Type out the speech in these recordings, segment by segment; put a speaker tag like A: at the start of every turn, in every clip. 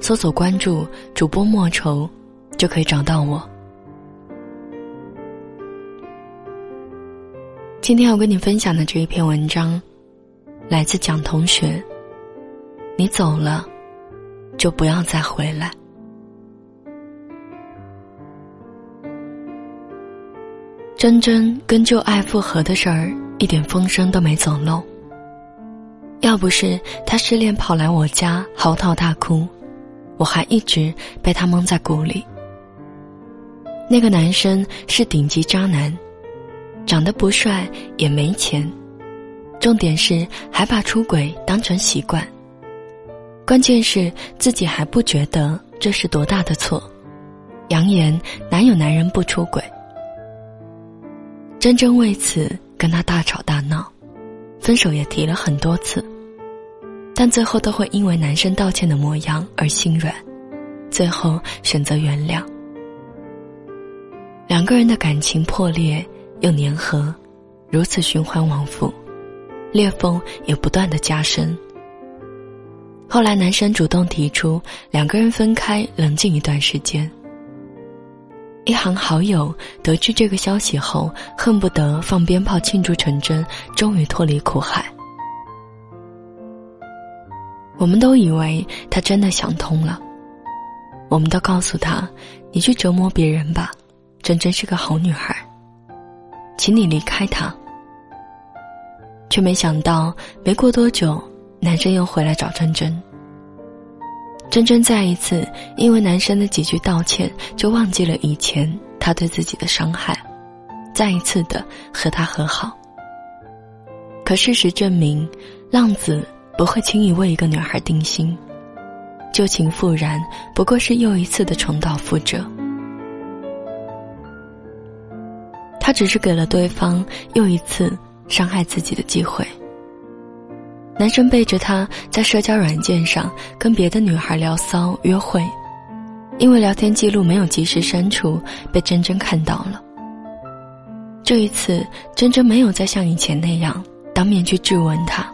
A: 搜索关注主播莫愁，就可以找到我。今天要跟你分享的这一篇文章，来自蒋同学。你走了，就不要再回来。真真跟旧爱复合的事儿，一点风声都没走漏。要不是他失恋跑来我家嚎啕大哭。我还一直被他蒙在鼓里。那个男生是顶级渣男，长得不帅也没钱，重点是还把出轨当成习惯。关键是自己还不觉得这是多大的错，扬言哪有男人不出轨。真真为此跟他大吵大闹，分手也提了很多次。但最后都会因为男生道歉的模样而心软，最后选择原谅。两个人的感情破裂又粘合，如此循环往复，裂缝也不断的加深。后来男生主动提出两个人分开冷静一段时间。一行好友得知这个消息后，恨不得放鞭炮庆祝成真终于脱离苦海。我们都以为他真的想通了，我们都告诉他：“你去折磨别人吧，真真是个好女孩，请你离开他。”却没想到，没过多久，男生又回来找真真。真真再一次因为男生的几句道歉，就忘记了以前他对自己的伤害，再一次的和他和好。可事实证明，浪子。不会轻易为一个女孩定心，旧情复燃不过是又一次的重蹈覆辙。他只是给了对方又一次伤害自己的机会。男生背着他在社交软件上跟别的女孩聊骚约会，因为聊天记录没有及时删除，被真真看到了。这一次，真真没有再像以前那样当面去质问他。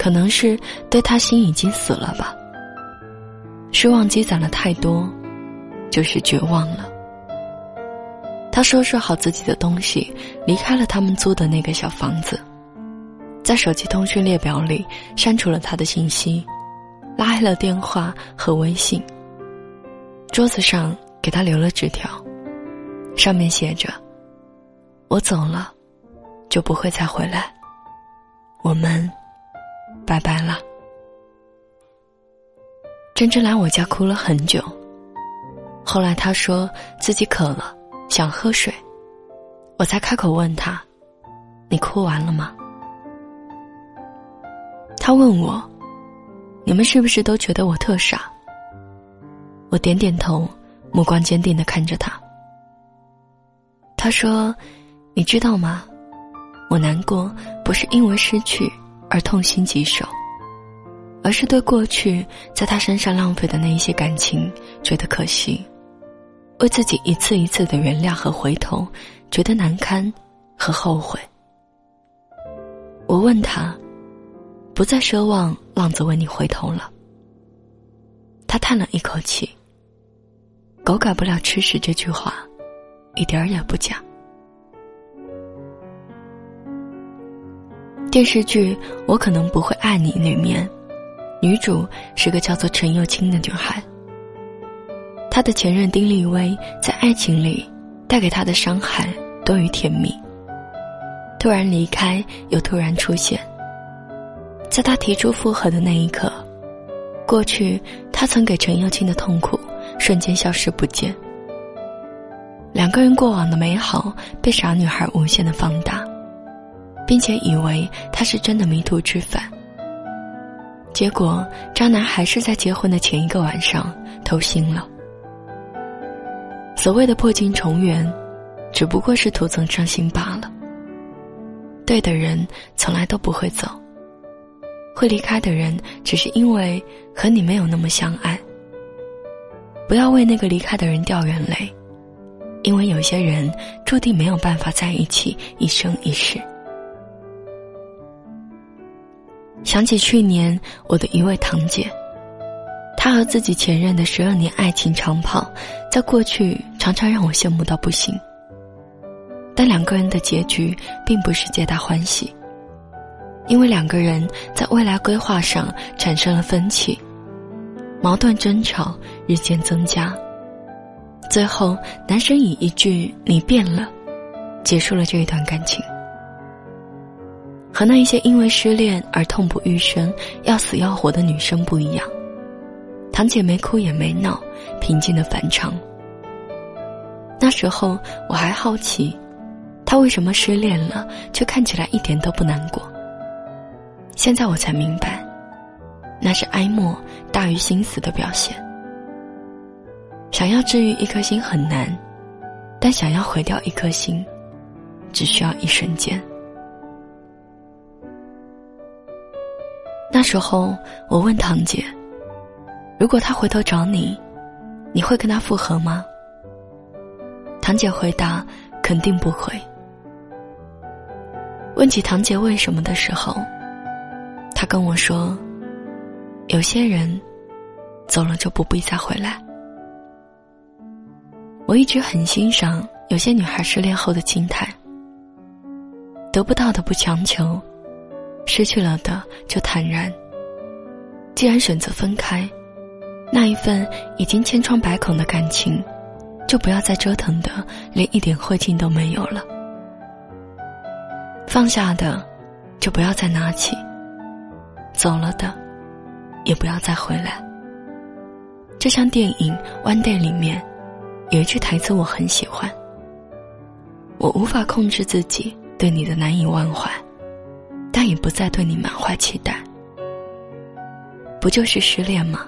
A: 可能是对他心已经死了吧，失望积攒了太多，就是绝望了。他收拾好自己的东西，离开了他们租的那个小房子，在手机通讯列表里删除了他的信息，拉黑了电话和微信。桌子上给他留了纸条，上面写着：“我走了，就不会再回来。我们。”拜拜了。真真来我家哭了很久，后来她说自己渴了，想喝水，我才开口问她：“你哭完了吗？”她问我：“你们是不是都觉得我特傻？”我点点头，目光坚定的看着她。她说：“你知道吗？我难过不是因为失去。”而痛心疾首，而是对过去在他身上浪费的那一些感情觉得可惜，为自己一次一次的原谅和回头觉得难堪和后悔。我问他，不再奢望浪子为你回头了。他叹了一口气。狗改不了吃屎这句话，一点儿也不假。电视剧《我可能不会爱你》里面，女主是个叫做陈幼卿的女孩。她的前任丁立威在爱情里带给她的伤害多于甜蜜。突然离开，又突然出现。在他提出复合的那一刻，过去他曾给陈幼卿的痛苦瞬间消失不见。两个人过往的美好被傻女孩无限的放大。并且以为他是真的迷途知返，结果渣男还是在结婚的前一个晚上偷腥了。所谓的破镜重圆，只不过是徒增伤心罢了。对的人从来都不会走，会离开的人只是因为和你没有那么相爱。不要为那个离开的人掉眼泪，因为有些人注定没有办法在一起一生一世。想起去年我的一位堂姐，她和自己前任的十二年爱情长跑，在过去常常让我羡慕到不行。但两个人的结局并不是皆大欢喜，因为两个人在未来规划上产生了分歧，矛盾争吵日渐增加。最后，男生以一句“你变了”，结束了这一段感情。和那一些因为失恋而痛不欲生、要死要活的女生不一样，堂姐没哭也没闹，平静的反常。那时候我还好奇。他为什么失恋了，却看起来一点都不难过？现在我才明白，那是哀莫大于心死的表现。想要治愈一颗心很难，但想要毁掉一颗心，只需要一瞬间。那时候我问堂姐：“如果他回头找你，你会跟他复合吗？”堂姐回答：“肯定不会。”问起堂姐为什么的时候，她跟我说：“有些人走了就不必再回来。”我一直很欣赏有些女孩失恋后的心态：得不到的不强求，失去了的就坦然。既然选择分开，那一份已经千疮百孔的感情，就不要再折腾的连一点灰烬都没有了。放下的，就不要再拿起；走了的，也不要再回来。就像电影《One Day》里面有一句台词，我很喜欢：“我无法控制自己对你的难以忘怀，但也不再对你满怀期待。”不就是失恋吗？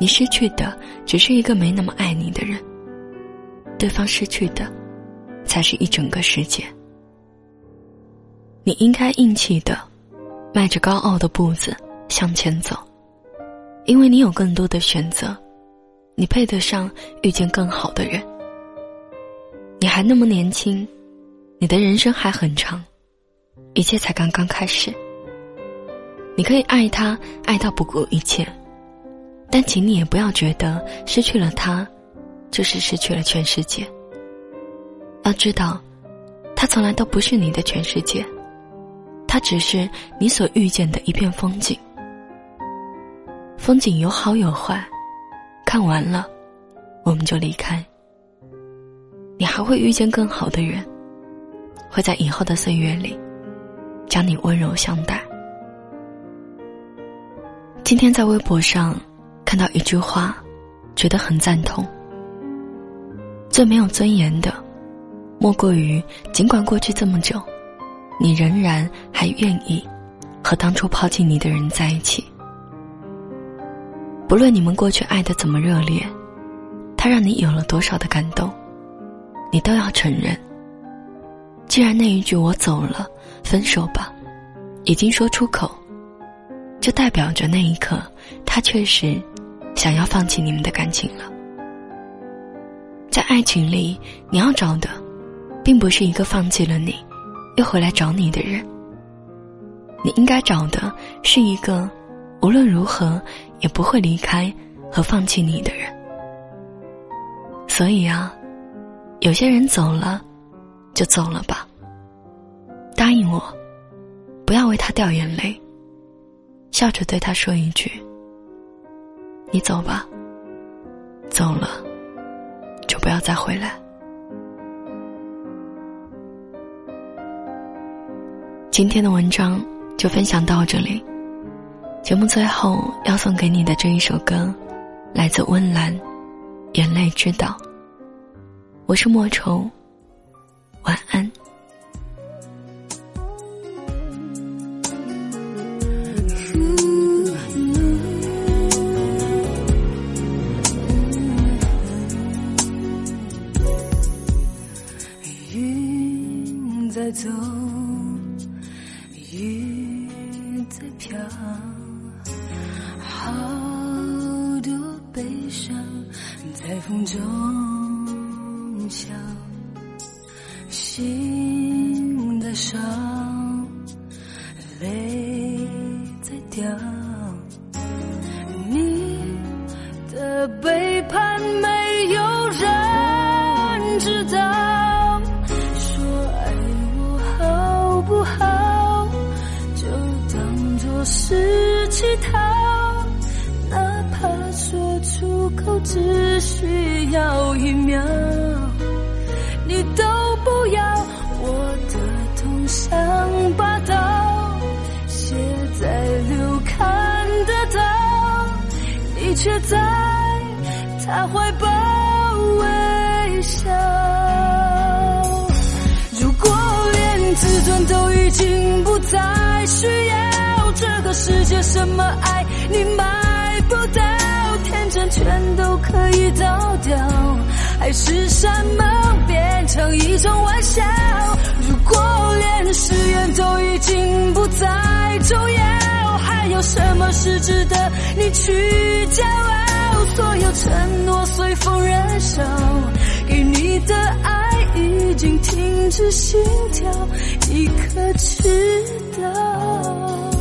A: 你失去的只是一个没那么爱你的人，对方失去的，才是一整个世界。你应该硬气的，迈着高傲的步子向前走，因为你有更多的选择，你配得上遇见更好的人。你还那么年轻，你的人生还很长，一切才刚刚开始。你可以爱他，爱到不顾一切，但请你也不要觉得失去了他，就是失去了全世界。要知道，他从来都不是你的全世界。他只是你所遇见的一片风景，风景有好有坏，看完了，我们就离开。你还会遇见更好的人，会在以后的岁月里，将你温柔相待。今天在微博上看到一句话，觉得很赞同。最没有尊严的，莫过于尽管过去这么久。你仍然还愿意和当初抛弃你的人在一起，不论你们过去爱的怎么热烈，他让你有了多少的感动，你都要承认。既然那一句“我走了，分手吧”，已经说出口，就代表着那一刻他确实想要放弃你们的感情了。在爱情里，你要找的，并不是一个放弃了你。又回来找你的人，你应该找的是一个无论如何也不会离开和放弃你的人。所以啊，有些人走了，就走了吧。答应我，不要为他掉眼泪，笑着对他说一句：“你走吧，走了，就不要再回来。”今天的文章就分享到这里。节目最后要送给你的这一首歌，来自温岚，《眼泪知道》。我是莫愁，晚安。
B: 中笑，心在伤，泪在掉，你的背叛没有人知道，说爱我好不好，就当作是乞讨，口只需要一秒，你都不要，我的痛像把刀，写在流看得到，你却在他怀抱。都已经不再需要，这个世界什么爱你买不到，天真全都可以倒掉，还是什么变成一种玩笑？如果连誓言都已经不再重要，还有什么是值得你去骄傲？所有承诺随风燃烧，给你的爱已经停止心跳，你可知道？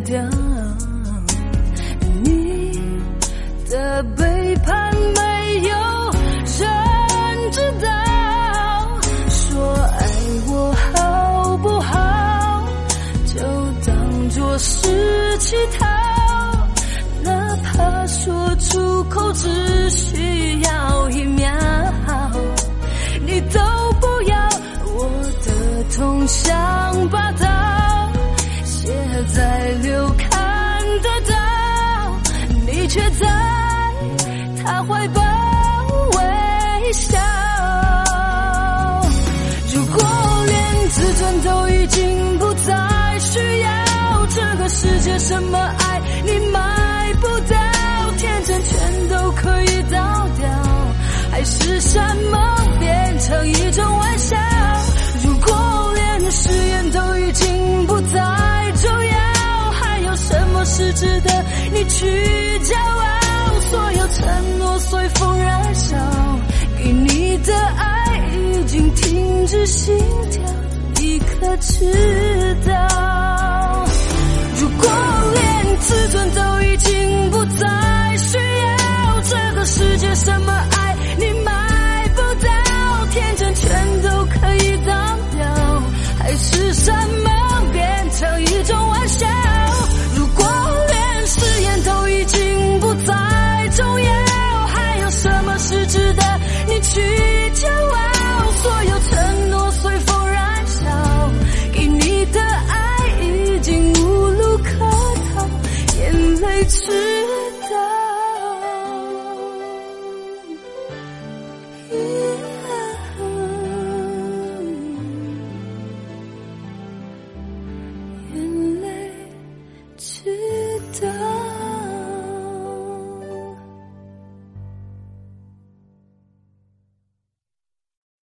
B: 掉，怀抱微笑。如果连自尊都已经不再需要，这个世界什么爱你买不到，天真全都可以倒掉，还是什么变成一种玩笑？如果连誓言都已经不再重要，还有什么是值得你去是心跳，你可知道？如果连自尊都已经不再需要，这个世界什么爱你买不到，天真全都可以当掉，还是什眼